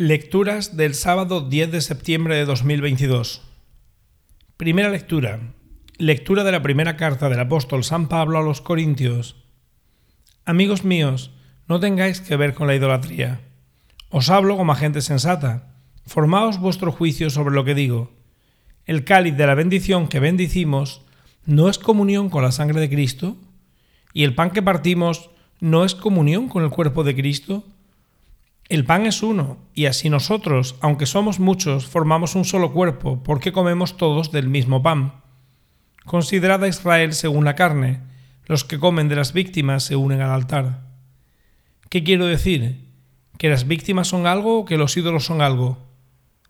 Lecturas del sábado 10 de septiembre de 2022. Primera lectura. Lectura de la primera carta del apóstol San Pablo a los Corintios. Amigos míos, no tengáis que ver con la idolatría. Os hablo como a gente sensata. Formaos vuestro juicio sobre lo que digo. El cáliz de la bendición que bendicimos no es comunión con la sangre de Cristo, y el pan que partimos no es comunión con el cuerpo de Cristo. El pan es uno, y así nosotros, aunque somos muchos, formamos un solo cuerpo, porque comemos todos del mismo pan. Considerad a Israel según la carne, los que comen de las víctimas se unen al altar. ¿Qué quiero decir? ¿Que las víctimas son algo o que los ídolos son algo?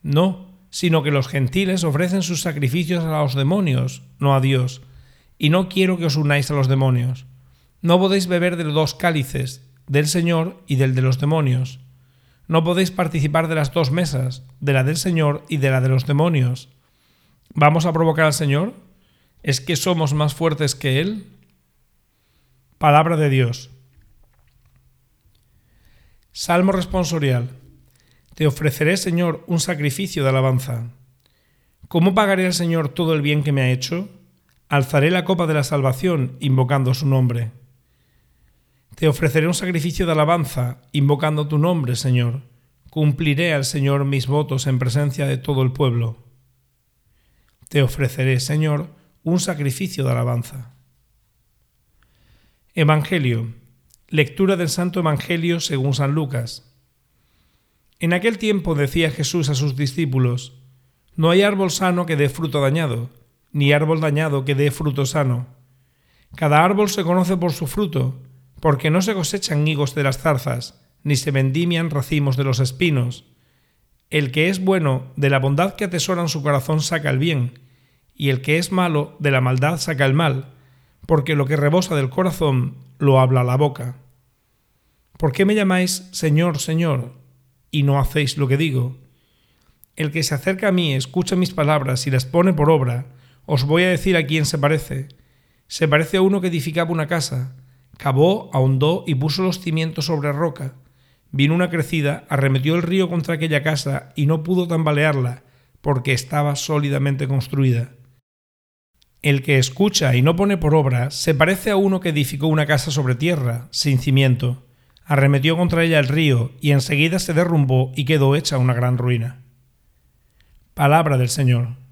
No, sino que los gentiles ofrecen sus sacrificios a los demonios, no a Dios, y no quiero que os unáis a los demonios. No podéis beber de los dos cálices, del Señor y del de los demonios. No podéis participar de las dos mesas, de la del Señor y de la de los demonios. ¿Vamos a provocar al Señor? ¿Es que somos más fuertes que Él? Palabra de Dios. Salmo responsorial. Te ofreceré, Señor, un sacrificio de alabanza. ¿Cómo pagaré al Señor todo el bien que me ha hecho? Alzaré la copa de la salvación invocando su nombre. Te ofreceré un sacrificio de alabanza, invocando tu nombre, Señor. Cumpliré al Señor mis votos en presencia de todo el pueblo. Te ofreceré, Señor, un sacrificio de alabanza. Evangelio. Lectura del Santo Evangelio según San Lucas. En aquel tiempo decía Jesús a sus discípulos, No hay árbol sano que dé fruto dañado, ni árbol dañado que dé fruto sano. Cada árbol se conoce por su fruto porque no se cosechan higos de las zarzas, ni se vendimian racimos de los espinos. El que es bueno de la bondad que atesora en su corazón saca el bien, y el que es malo de la maldad saca el mal, porque lo que rebosa del corazón lo habla la boca. ¿Por qué me llamáis Señor, Señor, y no hacéis lo que digo? El que se acerca a mí, escucha mis palabras y las pone por obra, os voy a decir a quién se parece. Se parece a uno que edificaba una casa, Cavó, ahondó y puso los cimientos sobre roca. Vino una crecida, arremetió el río contra aquella casa y no pudo tambalearla, porque estaba sólidamente construida. El que escucha y no pone por obra se parece a uno que edificó una casa sobre tierra, sin cimiento. Arremetió contra ella el río y enseguida se derrumbó y quedó hecha una gran ruina. Palabra del Señor.